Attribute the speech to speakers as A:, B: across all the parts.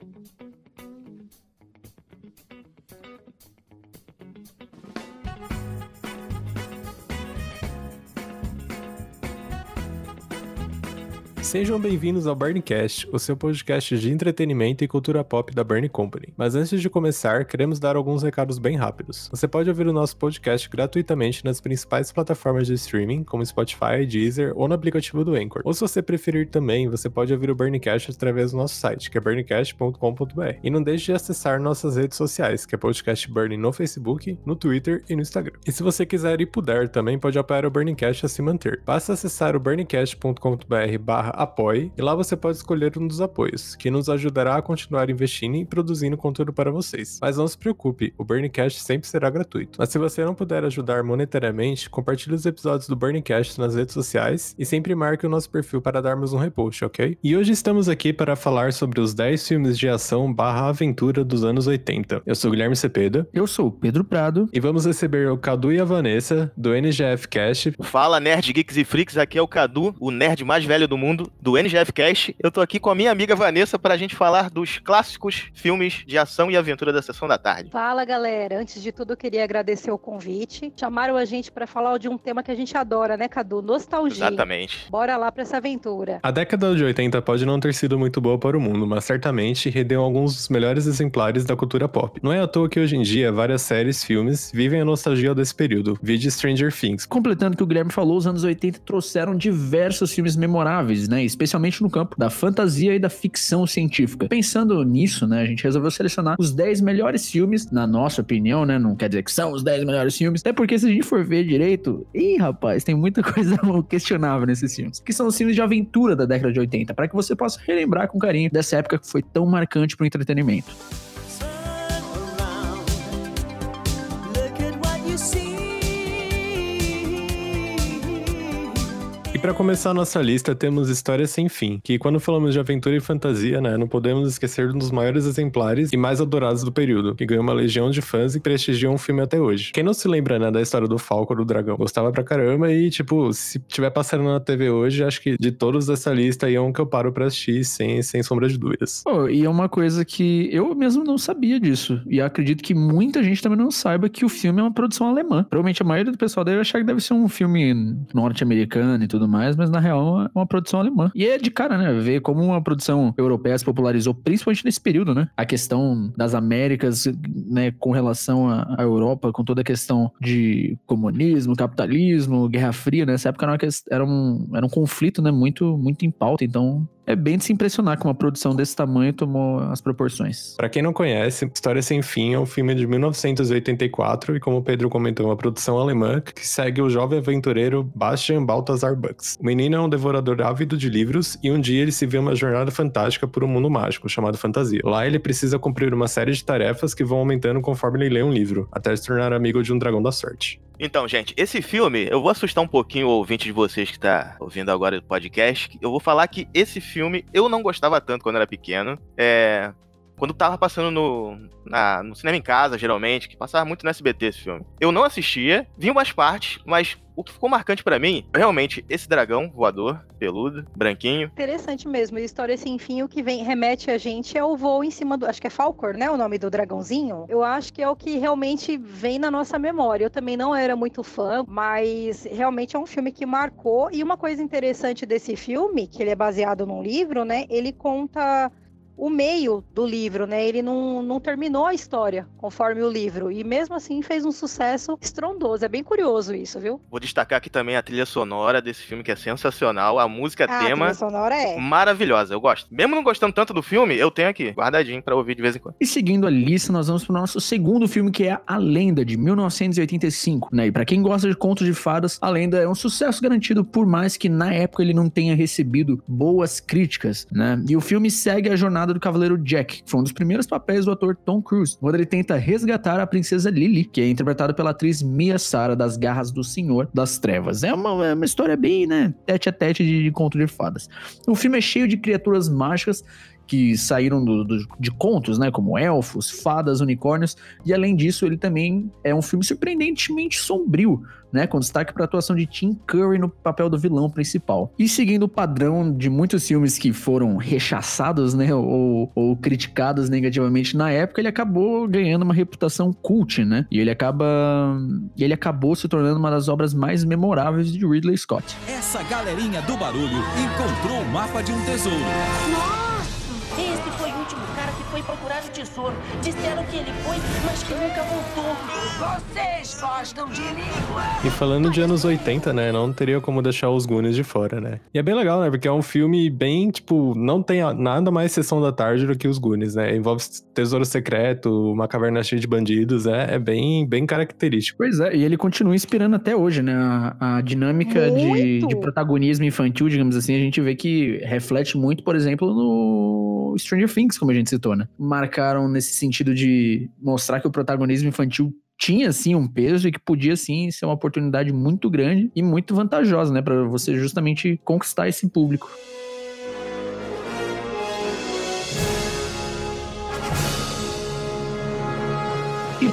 A: thank you. Sejam bem-vindos ao Burncast, o seu podcast de entretenimento e cultura pop da Burn Company. Mas antes de começar, queremos dar alguns recados bem rápidos. Você pode ouvir o nosso podcast gratuitamente nas principais plataformas de streaming, como Spotify, Deezer ou no aplicativo do Anchor. Ou se você preferir também, você pode ouvir o Burncast através do nosso site, que é burncast.com.br. E não deixe de acessar nossas redes sociais, que é Podcast Burn no Facebook, no Twitter e no Instagram. E se você quiser e puder, também pode apoiar o Burncast a se manter. Basta acessar o burncast.com.br barra apoie e lá você pode escolher um dos apoios, que nos ajudará a continuar investindo e produzindo conteúdo para vocês. Mas não se preocupe, o Burncast sempre será gratuito. Mas se você não puder ajudar monetariamente, compartilhe os episódios do Burncast nas redes sociais e sempre marque o nosso perfil para darmos um repost, ok? E hoje estamos aqui para falar sobre os 10 filmes de ação barra aventura dos anos 80. Eu sou Guilherme Cepeda.
B: Eu sou o Pedro Prado.
A: E vamos receber o Cadu e a Vanessa, do NGF Cast.
C: Fala, Nerd Geeks e Freaks, aqui é o Cadu, o nerd mais velho do mundo do NGF Cast. Eu tô aqui com a minha amiga Vanessa pra gente falar dos clássicos filmes de ação e aventura da sessão da tarde.
D: Fala, galera. Antes de tudo, eu queria agradecer o convite. Chamaram a gente para falar de um tema que a gente adora, né, Cadu? Nostalgia.
C: Exatamente.
D: Bora lá pra essa aventura.
A: A década de 80 pode não ter sido muito boa para o mundo, mas certamente rendeu alguns dos melhores exemplares da cultura pop. Não é à toa que hoje em dia várias séries, filmes vivem a nostalgia desse período. Vide Stranger Things.
B: Completando o que o Guilherme falou, os anos 80 trouxeram diversos filmes memoráveis, né? Especialmente no campo da fantasia e da ficção científica. Pensando nisso, né, a gente resolveu selecionar os 10 melhores filmes, na nossa opinião, né? Não quer dizer que são os 10 melhores filmes, até porque se a gente for ver direito, ih, rapaz, tem muita coisa questionável nesses filmes. Que são os filmes de aventura da década de 80, para que você possa relembrar com carinho dessa época que foi tão marcante pro entretenimento.
A: E para começar a nossa lista, temos História Sem Fim, que quando falamos de aventura e fantasia, né, não podemos esquecer um dos maiores exemplares e mais adorados do período, que ganhou uma legião de fãs e prestigiam o filme até hoje. Quem não se lembra, né, da história do Falco do Dragão? Gostava pra caramba e, tipo, se tiver passando na TV hoje, acho que de todos dessa lista aí é um que eu paro pra assistir sem, sem sombra de dúvidas.
B: Oh, e é uma coisa que eu mesmo não sabia disso. E acredito que muita gente também não saiba que o filme é uma produção alemã. Provavelmente a maioria do pessoal deve achar que deve ser um filme norte-americano e tudo mais, mas na real é uma produção alemã. E é de cara, né? Ver como uma produção europeia se popularizou, principalmente nesse período, né? A questão das Américas, né, com relação à Europa, com toda a questão de comunismo, capitalismo, Guerra Fria, né? Nessa época era, uma, era, um, era um conflito, né? Muito, muito em pauta. Então, é bem de se impressionar que uma produção desse tamanho tomou as proporções.
A: Para quem não conhece, História Sem Fim é um filme de 1984 e, como o Pedro comentou, uma produção alemã que segue o jovem aventureiro Bastian Balthasar Bucks. O menino é um devorador ávido de livros e um dia ele se vê uma jornada fantástica por um mundo mágico chamado fantasia. Lá ele precisa cumprir uma série de tarefas que vão aumentando conforme ele lê um livro, até se tornar amigo de um dragão da sorte.
C: Então, gente, esse filme, eu vou assustar um pouquinho o ouvinte de vocês que tá ouvindo agora o podcast. Eu vou falar que esse filme eu não gostava tanto quando era pequeno. É. Quando tava passando no, na, no cinema em casa, geralmente, que passava muito no SBT esse filme. Eu não assistia, vi umas partes, mas o que ficou marcante para mim, realmente, esse dragão voador, peludo, branquinho.
D: Interessante mesmo. E história sem fim, o que vem remete a gente é o voo em cima do. Acho que é Falcor, né? O nome do dragãozinho. Eu acho que é o que realmente vem na nossa memória. Eu também não era muito fã, mas realmente é um filme que marcou. E uma coisa interessante desse filme, que ele é baseado num livro, né? Ele conta o meio do livro, né? Ele não, não terminou a história conforme o livro. E mesmo assim fez um sucesso estrondoso. É bem curioso isso, viu?
C: Vou destacar aqui também a trilha sonora desse filme, que é sensacional. A música
D: ah,
C: tema.
D: A trilha sonora é.
C: Maravilhosa, eu gosto. Mesmo não gostando tanto do filme, eu tenho aqui, guardadinho para ouvir de vez em quando.
B: E seguindo a lista, nós vamos pro nosso segundo filme, que é A Lenda, de 1985. Né? E pra quem gosta de contos de fadas, A Lenda é um sucesso garantido, por mais que na época ele não tenha recebido boas críticas, né? E o filme segue a jornada do Cavaleiro Jack, que foi um dos primeiros papéis do ator Tom Cruise, quando ele tenta resgatar a princesa Lily, que é interpretada pela atriz Mia Sara das Garras do Senhor das Trevas. É uma, é uma história bem, né, tete a tete de, de conto de fadas. O filme é cheio de criaturas mágicas que saíram do, do, de contos, né? Como elfos, fadas, unicórnios. E além disso, ele também é um filme surpreendentemente sombrio, né, com destaque para a atuação de Tim Curry no papel do vilão principal. E seguindo o padrão de muitos filmes que foram rechaçados, né, ou, ou criticados negativamente na época, ele acabou ganhando uma reputação cult, né? E ele acaba ele acabou se tornando uma das obras mais memoráveis de Ridley Scott.
E: Essa galerinha do barulho encontrou o mapa de um tesouro.
F: Nossa! Procurar o tesouro. Disseram que ele foi, mas que nunca voltou.
G: Vocês gostam de língua?
A: E falando de anos 80, né? Não teria como deixar os Goonies de fora, né? E é bem legal, né? Porque é um filme bem, tipo, não tem nada mais sessão da tarde do que os Goonies, né? Envolve tesouro secreto, uma caverna cheia de bandidos, é, é bem, bem característico.
B: Pois é, e ele continua inspirando até hoje, né? A, a dinâmica de, de protagonismo infantil, digamos assim, a gente vê que reflete muito, por exemplo, no Stranger Things, como a gente citou, né? Marcaram nesse sentido de mostrar que o protagonismo infantil tinha sim um peso e que podia sim ser uma oportunidade muito grande e muito vantajosa, né, para você justamente conquistar esse público.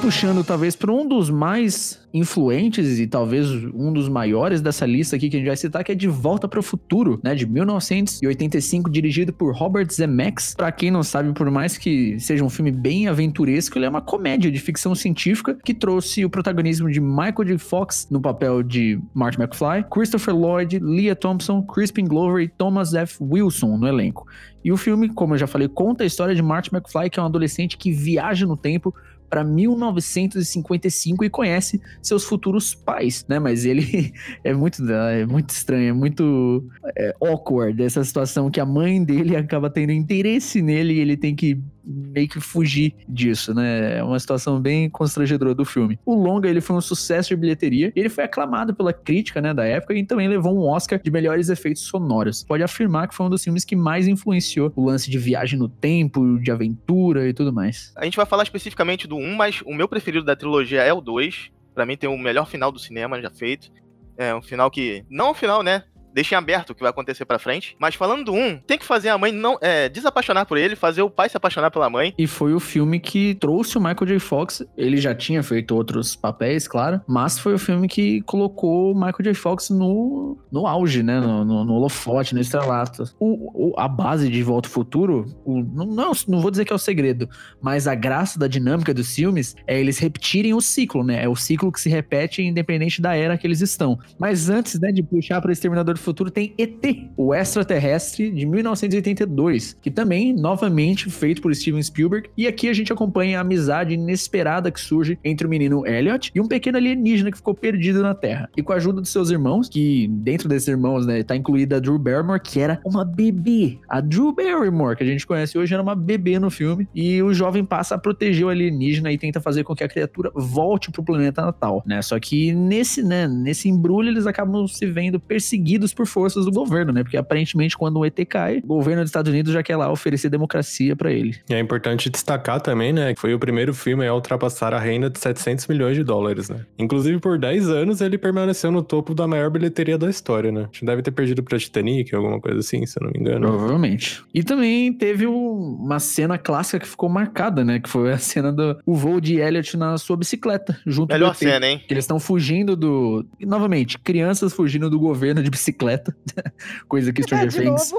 B: Puxando talvez para um dos mais influentes e talvez um dos maiores dessa lista aqui que a gente vai citar, que é De Volta para o Futuro, né, de 1985, dirigido por Robert Zemeckis. Para quem não sabe, por mais que seja um filme bem aventuresco, ele é uma comédia de ficção científica que trouxe o protagonismo de Michael J. Fox no papel de Marty McFly, Christopher Lloyd, Leah Thompson, Crispin Glover e Thomas F. Wilson no elenco. E o filme, como eu já falei, conta a história de Marty McFly, que é um adolescente que viaja no tempo para 1955 e conhece seus futuros pais, né? Mas ele é muito, é muito estranho, é muito é, awkward essa situação que a mãe dele acaba tendo interesse nele e ele tem que meio que fugir disso, né? É uma situação bem constrangedora do filme. O longa ele foi um sucesso de bilheteria, ele foi aclamado pela crítica, né, da época e também levou um Oscar de melhores efeitos sonoros. Pode afirmar que foi um dos filmes que mais influenciou o lance de viagem no tempo, de aventura e tudo mais.
C: A gente vai falar especificamente do 1, mas o meu preferido da trilogia é o 2. Para mim tem o melhor final do cinema já feito. É um final que não um final, né? Deixa em aberto o que vai acontecer pra frente. Mas falando do um, tem que fazer a mãe não é, desapaixonar por ele, fazer o pai se apaixonar pela mãe.
B: E foi o filme que trouxe o Michael J. Fox. Ele já tinha feito outros papéis, claro, mas foi o filme que colocou o Michael J. Fox no, no auge, né? No, no, no holofote, no estrelato. O, o, a base de Volta ao Futuro, o, não, não vou dizer que é o segredo, mas a graça da dinâmica dos filmes é eles repetirem o ciclo, né? É o ciclo que se repete independente da era que eles estão. Mas antes, né, de puxar para Exterminador futuro tem ET, o extraterrestre de 1982, que também, novamente, feito por Steven Spielberg. E aqui a gente acompanha a amizade inesperada que surge entre o menino Elliot e um pequeno alienígena que ficou perdido na Terra. E com a ajuda dos seus irmãos, que dentro desses irmãos, né, tá incluída a Drew Barrymore, que era uma bebê. A Drew Barrymore, que a gente conhece hoje, era uma bebê no filme. E o jovem passa a proteger o alienígena e tenta fazer com que a criatura volte pro planeta natal, né? Só que nesse, né, nesse embrulho eles acabam se vendo perseguidos por forças do governo, né? Porque aparentemente quando o ET cai, o governo dos Estados Unidos já quer lá oferecer democracia para ele.
A: E é importante destacar também, né, que foi o primeiro filme a ultrapassar a renda de 700 milhões de dólares, né? Inclusive por 10 anos ele permaneceu no topo da maior bilheteria da história, né? A gente deve ter perdido pra Titanic, alguma coisa assim, se eu não me engano.
B: Provavelmente. E também teve uma cena clássica que ficou marcada, né? Que foi a cena do o voo de Elliot na sua bicicleta, junto
C: Melhor cena, hein?
B: Que eles estão fugindo do. Novamente, crianças fugindo do governo de bicicleta. Coisa que Stranger Things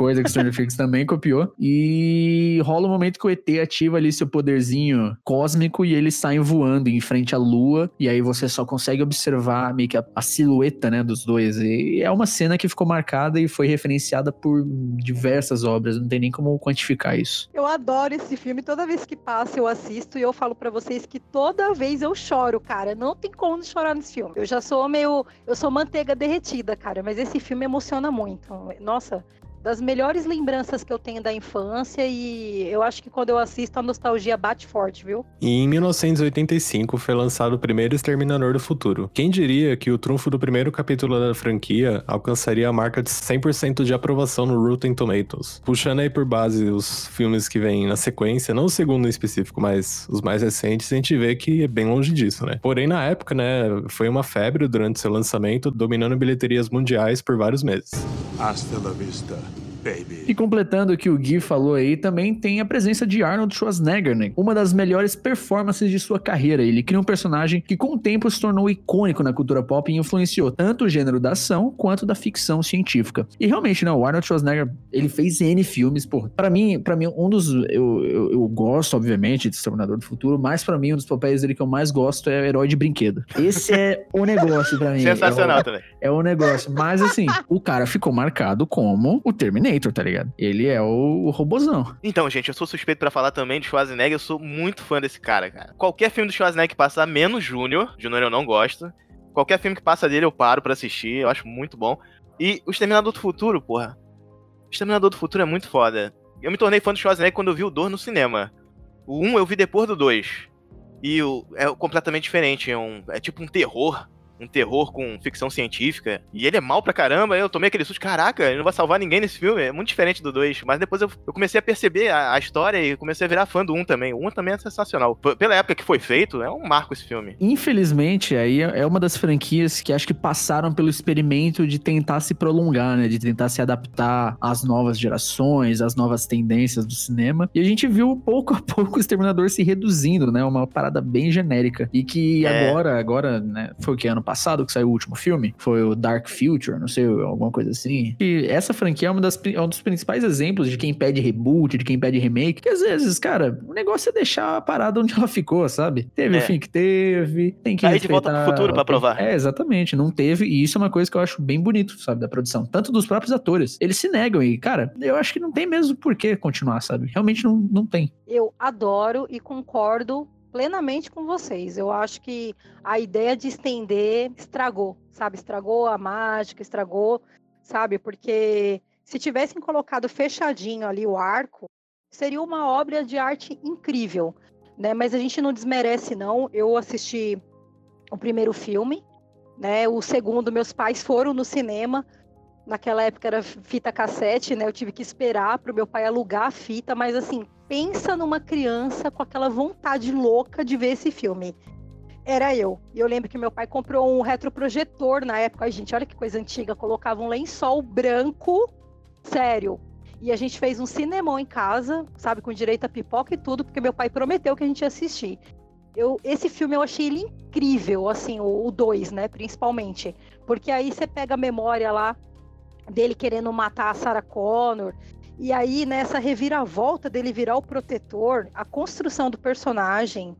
B: coisa que Stranger Things também copiou. E rola um momento que o ET ativa ali seu poderzinho cósmico e eles saem voando em frente à lua. E aí você só consegue observar meio que a, a, silhueta, né, dos dois. E é uma cena que ficou marcada e foi referenciada por diversas obras. Não tem nem como quantificar isso.
D: Eu adoro esse filme. Toda vez que passa, eu assisto e eu falo para vocês que toda vez eu choro, cara. Não tem como chorar nesse filme. Eu já sou meio. Eu sou manteiga derretida, cara. Mas esse filme emociona muito. Nossa, das melhores lembranças que eu tenho da infância e eu acho que quando eu assisto a nostalgia bate forte, viu?
A: E em 1985 foi lançado o primeiro Exterminador do Futuro. Quem diria que o trunfo do primeiro capítulo da franquia alcançaria a marca de 100% de aprovação no Rotten Tomatoes? Puxando aí por base os filmes que vêm na sequência, não o segundo em específico, mas os mais recentes, a gente vê que é bem longe disso, né? Porém, na época, né, foi uma febre durante seu lançamento, dominando bilheterias mundiais por vários meses.
H: Hasta la vista,
E: baby.
B: E completando o que o Gui falou aí, também tem a presença de Arnold Schwarzenegger, né? Uma das melhores performances de sua carreira. Ele cria um personagem que com o tempo se tornou icônico na cultura pop e influenciou tanto o gênero da ação quanto da ficção científica. E realmente, né, o Arnold Schwarzenegger, ele fez N filmes, pô. Para mim, para mim um dos eu, eu, eu, gosto obviamente de Exterminador do Futuro, mas para mim um dos papéis dele que eu mais gosto é o herói de brinquedo. Esse é o negócio para mim.
C: Sensacional
B: é o,
C: também.
B: É o negócio, mas assim, o cara ficou marcado como o Terminator, tá ligado? Ele é o, o robozão.
C: Então, gente, eu sou suspeito para falar também de Schwarzenegger, eu sou muito fã desse cara, cara. Qualquer filme do Schwarzenegger que passar, menos Júnior, Júnior eu não gosto. Qualquer filme que passa dele eu paro para assistir, eu acho muito bom. E o Exterminador do Futuro, porra. O Exterminador do Futuro é muito foda. Eu me tornei fã do Schwarzenegger quando eu vi o 2 no cinema. O 1 um eu vi depois do 2. E o, é completamente diferente. É, um, é tipo um terror um terror com ficção científica. E ele é mal pra caramba. Eu tomei aquele susto. Caraca, ele não vai salvar ninguém nesse filme. É muito diferente do 2. Mas depois eu, eu, comecei a perceber a, a, história e comecei a virar fã do 1 um também. O 1 um também é sensacional. P pela época que foi feito, é um marco esse filme.
B: Infelizmente, aí é, é uma das franquias que acho que passaram pelo experimento de tentar se prolongar, né? De tentar se adaptar às novas gerações, às novas tendências do cinema. E a gente viu pouco a pouco o Exterminador se reduzindo, né? Uma parada bem genérica. E que é. agora, agora, né? Foi o que? Ano passado que saiu o último filme, foi o Dark Future, não sei, alguma coisa assim. E essa franquia é, uma das, é um dos principais exemplos de quem pede reboot, de quem pede remake, que às vezes, cara, o negócio é deixar a parada onde ela ficou, sabe? Teve é. o fim que teve, tem que
C: Aí de volta pro futuro pra provar.
B: É, exatamente, não teve, e isso é uma coisa que eu acho bem bonito, sabe, da produção, tanto dos próprios atores. Eles se negam e, cara, eu acho que não tem mesmo por que continuar, sabe? Realmente não, não tem.
D: Eu adoro e concordo plenamente com vocês. Eu acho que a ideia de estender estragou, sabe? Estragou a mágica, estragou, sabe? Porque se tivessem colocado fechadinho ali o arco, seria uma obra de arte incrível, né? Mas a gente não desmerece não. Eu assisti o primeiro filme, né? O segundo meus pais foram no cinema. Naquela época era fita cassete, né? Eu tive que esperar para o meu pai alugar a fita, mas assim, pensa numa criança com aquela vontade louca de ver esse filme. Era eu. E eu lembro que meu pai comprou um retroprojetor na época. Ai, gente, olha que coisa antiga. Colocava um lençol branco, sério. E a gente fez um cinemão em casa, sabe, com direito a pipoca e tudo, porque meu pai prometeu que a gente ia assistir. Eu, esse filme eu achei ele incrível, assim, o 2, né, principalmente. Porque aí você pega a memória lá dele querendo matar a Sarah Connor, e aí, nessa reviravolta dele virar o protetor, a construção do personagem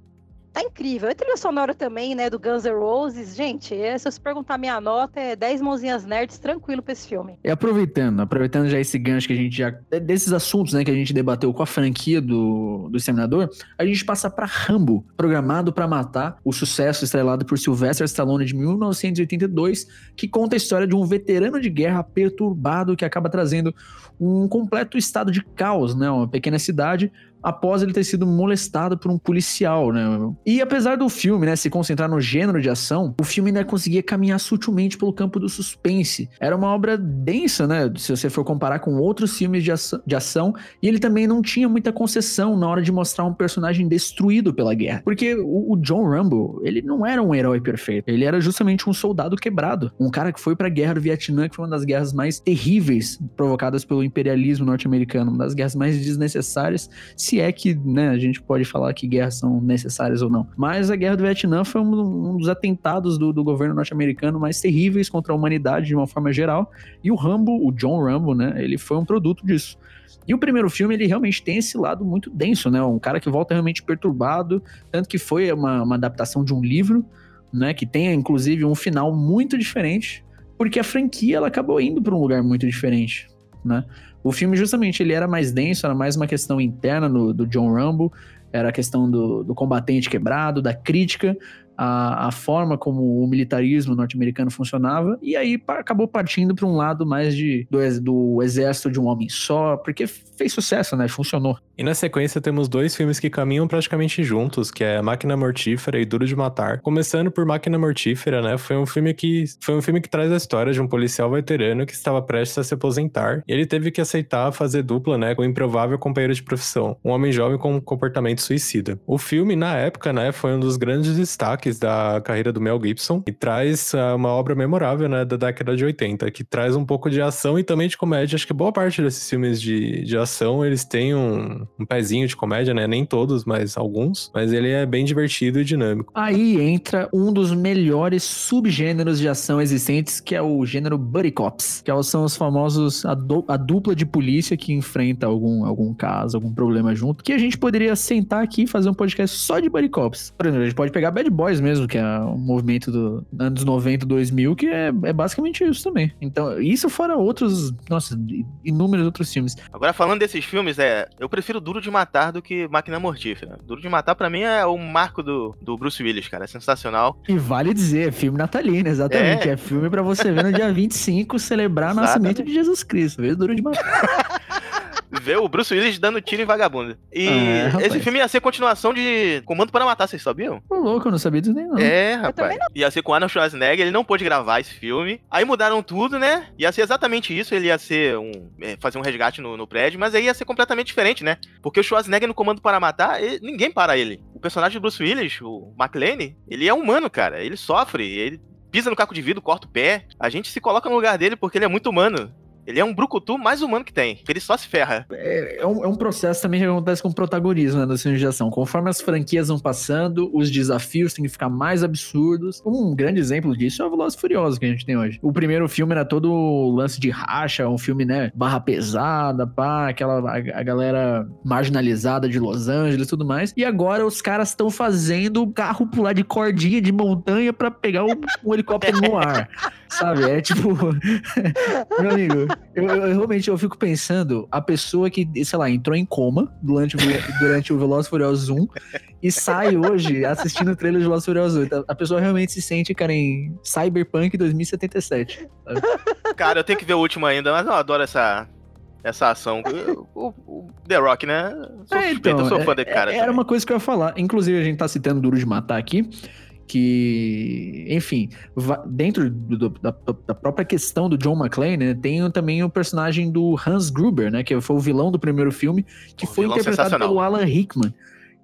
D: tá incrível. A trilha sonora também, né, do Guns N' Roses. Gente, é, se você perguntar minha nota, é 10 mãozinhas nerds tranquilo pra esse filme.
B: E aproveitando, aproveitando já esse gancho que a gente já. desses assuntos, né, que a gente debateu com a franquia do, do Exterminador, a gente passa para Rambo, programado para matar, o sucesso estrelado por Sylvester Stallone de 1982, que conta a história de um veterano de guerra perturbado que acaba trazendo um completo estado de caos, né? Uma pequena cidade após ele ter sido molestado por um policial, né? E apesar do filme, né, se concentrar no gênero de ação, o filme ainda conseguia caminhar sutilmente pelo campo do suspense. Era uma obra densa, né, se você for comparar com outros filmes de ação, de ação e ele também não tinha muita concessão na hora de mostrar um personagem destruído pela guerra. Porque o, o John Rambo, ele não era um herói perfeito, ele era justamente um soldado quebrado, um cara que foi para a guerra do Vietnã, que foi uma das guerras mais terríveis provocadas pelo imperialismo norte-americano, uma das guerras mais desnecessárias se é que né, a gente pode falar que guerras são necessárias ou não. Mas a guerra do Vietnã foi um, um dos atentados do, do governo norte-americano mais terríveis contra a humanidade de uma forma geral. E o Rambo, o John Rambo, né, ele foi um produto disso. E o primeiro filme, ele realmente tem esse lado muito denso, né? Um cara que volta realmente perturbado, tanto que foi uma, uma adaptação de um livro, né? Que tem, inclusive, um final muito diferente, porque a franquia, ela acabou indo para um lugar muito diferente, né? O filme, justamente, ele era mais denso, era mais uma questão interna no, do John Rambo, era a questão do, do combatente quebrado, da crítica a, a forma como o militarismo norte-americano funcionava, e aí acabou partindo para um lado mais de, do, do exército de um homem só, porque fez sucesso, né? Funcionou.
A: E na sequência temos dois filmes que caminham praticamente juntos, que é Máquina Mortífera e Duro de Matar. Começando por Máquina Mortífera, né? Foi um filme que foi um filme que traz a história de um policial veterano que estava prestes a se aposentar, e ele teve que aceitar fazer dupla, né, com o improvável companheiro de profissão, um homem jovem com um comportamento suicida. O filme na época, né, foi um dos grandes destaques destaques da carreira do Mel Gibson e traz uh, uma obra memorável, né, da década de 80, que traz um pouco de ação e também de comédia. Acho que boa parte desses filmes de, de ação, eles têm um, um pezinho de comédia, né? Nem todos, mas alguns. Mas ele é bem divertido e dinâmico.
B: Aí entra um dos melhores subgêneros de ação existentes, que é o gênero Buddy Cops, que são os famosos, a, a dupla de polícia que enfrenta algum, algum caso, algum problema junto, que a gente poderia sentar aqui e fazer um podcast só de Buddy Cops. Por exemplo, a gente pode pegar Bad Boys mesmo, que é um movimento do anos 90, 2000, que é, é basicamente isso também. Então, isso fora outros, nossa, inúmeros outros filmes.
C: Agora, falando desses filmes, é, eu prefiro Duro de Matar do que Máquina Mortífera. Duro de Matar, para mim, é o marco do, do Bruce Willis, cara. É sensacional.
B: E vale dizer, é filme natalino, exatamente. É, é filme para você ver no dia 25 celebrar o nascimento de Jesus Cristo. Vê Duro de Matar.
C: ver o Bruce Willis dando tiro em vagabundo. E é, esse filme ia ser continuação de Comando para Matar, vocês sabiam?
B: Ô, louco, eu não sabia disso nem não.
C: É, rapaz. Ia ser com Arnold Schwarzenegger, ele não pôde gravar esse filme. Aí mudaram tudo, né? Ia ser exatamente isso, ele ia ser um... É, fazer um resgate no, no, prédio, mas aí ia ser completamente diferente, né? Porque o Schwarzenegger no Comando para Matar, ele, ninguém para ele. O personagem do Bruce Willis, o McLean, ele é humano, cara. Ele sofre, ele pisa no caco de vidro, corta o pé. A gente se coloca no lugar dele porque ele é muito humano. Ele é um brucutu mais humano que tem. Ele só se ferra.
B: É, é, um, é um, processo também que acontece com o protagonismo né, filmes de ação. Conforme as franquias vão passando, os desafios têm que ficar mais absurdos. Um grande exemplo disso é o Velozes Furiosos que a gente tem hoje. O primeiro filme era todo lance de racha, um filme, né, barra pesada, pá, aquela a, a galera marginalizada de Los Angeles e tudo mais. E agora os caras estão fazendo o carro pular de cordinha de montanha para pegar um, um helicóptero no ar. Sabe? É tipo. Meu amigo, eu, eu, eu, realmente eu fico pensando, a pessoa que, sei lá, entrou em coma durante, durante o Velozes Furiosos 1 e sai hoje assistindo o trailer de Velozes Furiosos 8. A pessoa realmente se sente, cara, em Cyberpunk 2077. Sabe?
C: Cara, eu tenho que ver o último ainda, mas eu adoro essa, essa ação. O, o, The Rock, né?
B: Sou é, então, eu sou fã é, cara. Era também. uma coisa que eu ia falar. Inclusive, a gente tá citando Duro de Matar aqui que, enfim, dentro do, da, da, própria questão do John McClane, né, tem também o personagem do Hans Gruber, né, que foi o vilão do primeiro filme, que um foi interpretado pelo Alan Rickman.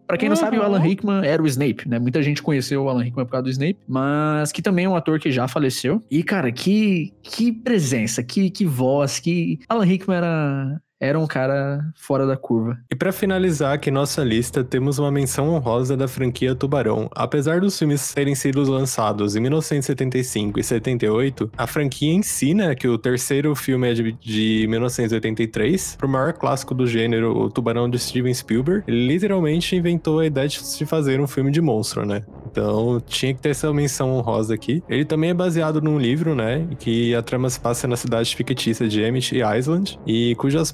B: Pra quem não uhum. sabe, o Alan Rickman era o Snape, né? Muita gente conheceu o Alan Rickman por causa do Snape, mas que também é um ator que já faleceu. E, cara, que, que presença, que, que voz, que. Alan Rickman era, era um cara fora da curva.
A: E para finalizar aqui nossa lista, temos uma menção honrosa da franquia Tubarão. Apesar dos filmes terem sido lançados em 1975 e 78, a franquia em si, né, que o terceiro filme é de, de 1983, pro maior clássico do gênero, o Tubarão de Steven Spielberg, ele literalmente inventou a ideia de fazer um filme de monstro, né? Então tinha que ter essa menção honrosa aqui. Ele também é baseado num livro, né, que a trama se passa na cidade fictícia de Emmett Island, e cujas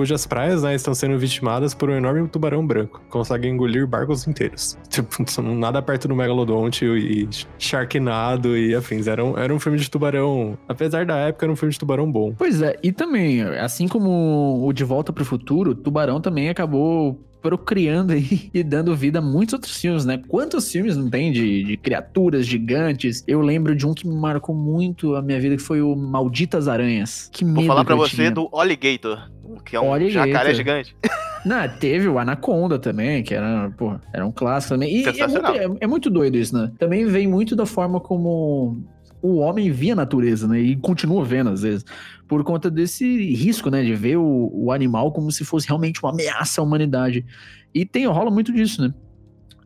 A: cujas praias né, estão sendo vitimadas por um enorme tubarão branco, que consegue engolir barcos inteiros. Tipo, nada perto do Megalodonte e Sharknado e afins. Era um, era um filme de tubarão, apesar da época, era um filme de tubarão bom.
B: Pois é, e também, assim como o De Volta para o Futuro, Tubarão também acabou procriando aí e dando vida a muitos outros filmes, né? Quantos filmes não tem de, de criaturas gigantes? Eu lembro de um que me marcou muito a minha vida, que foi o Malditas Aranhas. Que
C: Vou falar pra você tinha. do Alligator, que é um Alligator. jacaré gigante.
B: Não, teve o Anaconda também, que era, pô, era um clássico também. E é muito, é, é muito doido isso, né? Também vem muito da forma como o homem via a natureza, né? E continua vendo às vezes. Por conta desse risco, né? De ver o, o animal como se fosse realmente uma ameaça à humanidade. E tem, rola muito disso, né?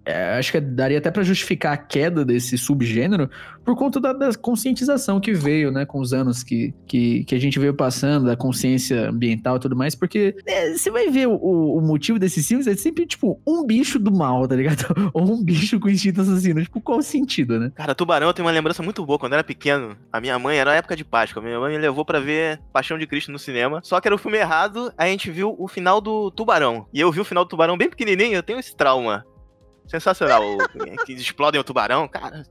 B: É, acho que daria até para justificar a queda desse subgênero por conta da, da, conscientização que veio, né, com os anos que, que, que, a gente veio passando, da consciência ambiental e tudo mais, porque é, você vai ver o, o, motivo desses filmes é sempre, tipo, um bicho do mal, tá ligado? Ou um bicho com instinto assassino. Tipo, qual o sentido, né?
C: Cara, Tubarão eu tenho uma lembrança muito boa. Quando eu era pequeno, a minha mãe, era época de Páscoa, minha mãe me levou para ver Paixão de Cristo no cinema, só que era o filme errado, a gente viu o final do Tubarão. E eu vi o final do Tubarão bem pequenininho, eu tenho esse trauma. Sensacional. que explodem o tubarão, cara.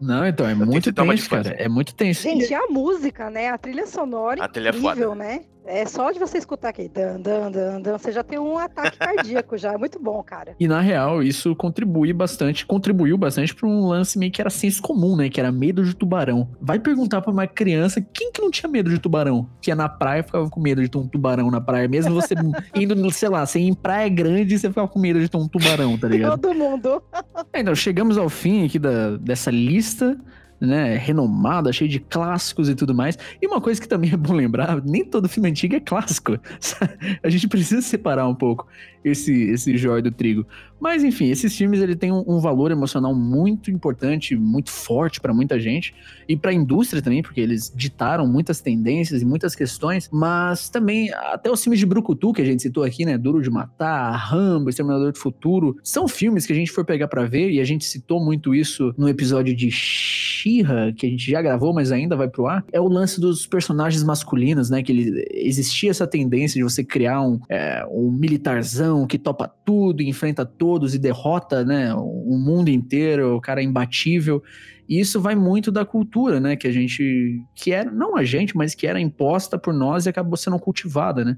B: Não, então, é muito tenso, cara. É muito tenso.
D: Gente, a música, né? A trilha sonora a trilha é incrível, é foda. né? É só de você escutar aqui, dan, dan, dan, dan, você já tem um ataque cardíaco já. É muito bom, cara.
B: E na real, isso contribui bastante, contribuiu bastante para um lance meio que era senso comum, né? Que era medo de tubarão. Vai perguntar para uma criança quem que não tinha medo de tubarão? Que ia na praia ficava com medo de ter um tubarão na praia. Mesmo você indo, sei lá, você ia em praia grande, você ficava com medo de ter um tubarão, tá ligado?
D: Todo mundo.
B: É, então, chegamos ao fim aqui da, dessa lista né, renomada, cheio de clássicos e tudo mais. E uma coisa que também é bom lembrar, nem todo filme antigo é clássico. A gente precisa separar um pouco esse esse joio do trigo. Mas enfim, esses filmes ele tem um, um valor emocional muito importante, muito forte para muita gente e para a indústria também, porque eles ditaram muitas tendências e muitas questões, mas também até os filmes de brucutu que a gente citou aqui, né, Duro de Matar, Rambo, Exterminador do Futuro, são filmes que a gente for pegar para ver e a gente citou muito isso no episódio de Que a gente já gravou, mas ainda vai pro ar. É o lance dos personagens masculinos, né, que ele, existia essa tendência de você criar um, é, um militarzão que topa tudo, enfrenta todos e derrota, né, o mundo inteiro, o cara é imbatível. E isso vai muito da cultura, né, que a gente, que era, não a gente, mas que era imposta por nós e acabou sendo cultivada, né,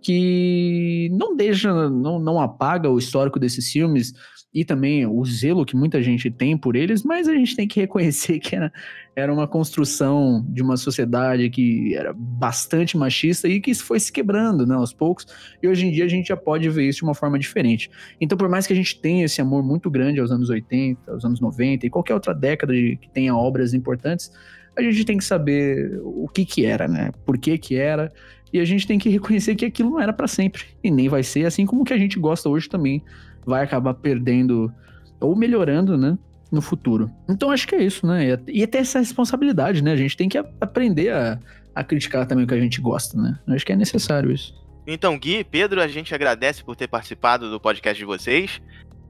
B: que não deixa, não, não apaga o histórico desses filmes, e também o zelo que muita gente tem por eles, mas a gente tem que reconhecer que era, era uma construção de uma sociedade que era bastante machista e que foi se quebrando né, aos poucos, e hoje em dia a gente já pode ver isso de uma forma diferente. Então, por mais que a gente tenha esse amor muito grande aos anos 80, aos anos 90 e qualquer outra década de, que tenha obras importantes, a gente tem que saber o que que era, né? Por que que era, e a gente tem que reconhecer que aquilo não era para sempre, e nem vai ser, assim como que a gente gosta hoje também vai acabar perdendo ou melhorando, né? No futuro. Então acho que é isso, né? E ter essa responsabilidade, né? A gente tem que aprender a, a criticar também o que a gente gosta, né? Acho que é necessário isso.
C: Então, Gui, Pedro, a gente agradece por ter participado do podcast de vocês.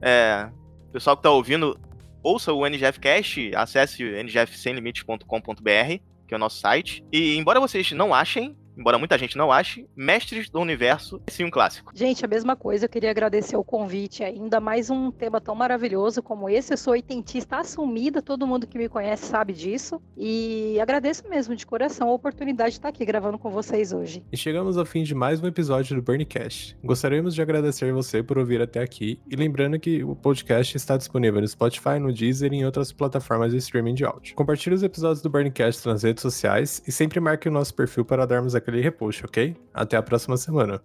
C: É, pessoal que está ouvindo, ouça o NGF Cast, acesse ngfsemlimites.com.br, que é o nosso site. E embora vocês não achem, embora muita gente não ache, Mestres do Universo é sim um clássico.
D: Gente, a mesma coisa, eu queria agradecer o convite, ainda mais um tema tão maravilhoso como esse. Eu sou oitentista assumida, todo mundo que me conhece sabe disso. E agradeço mesmo de coração a oportunidade de estar aqui gravando com vocês hoje.
A: E chegamos ao fim de mais um episódio do Burncast. Gostaríamos de agradecer você por ouvir até aqui e lembrando que o podcast está disponível no Spotify, no Deezer e em outras plataformas de streaming de áudio. Compartilhe os episódios do Burncast nas redes sociais e sempre marque o nosso perfil para darmos a aquele repost, ok? Até a próxima semana.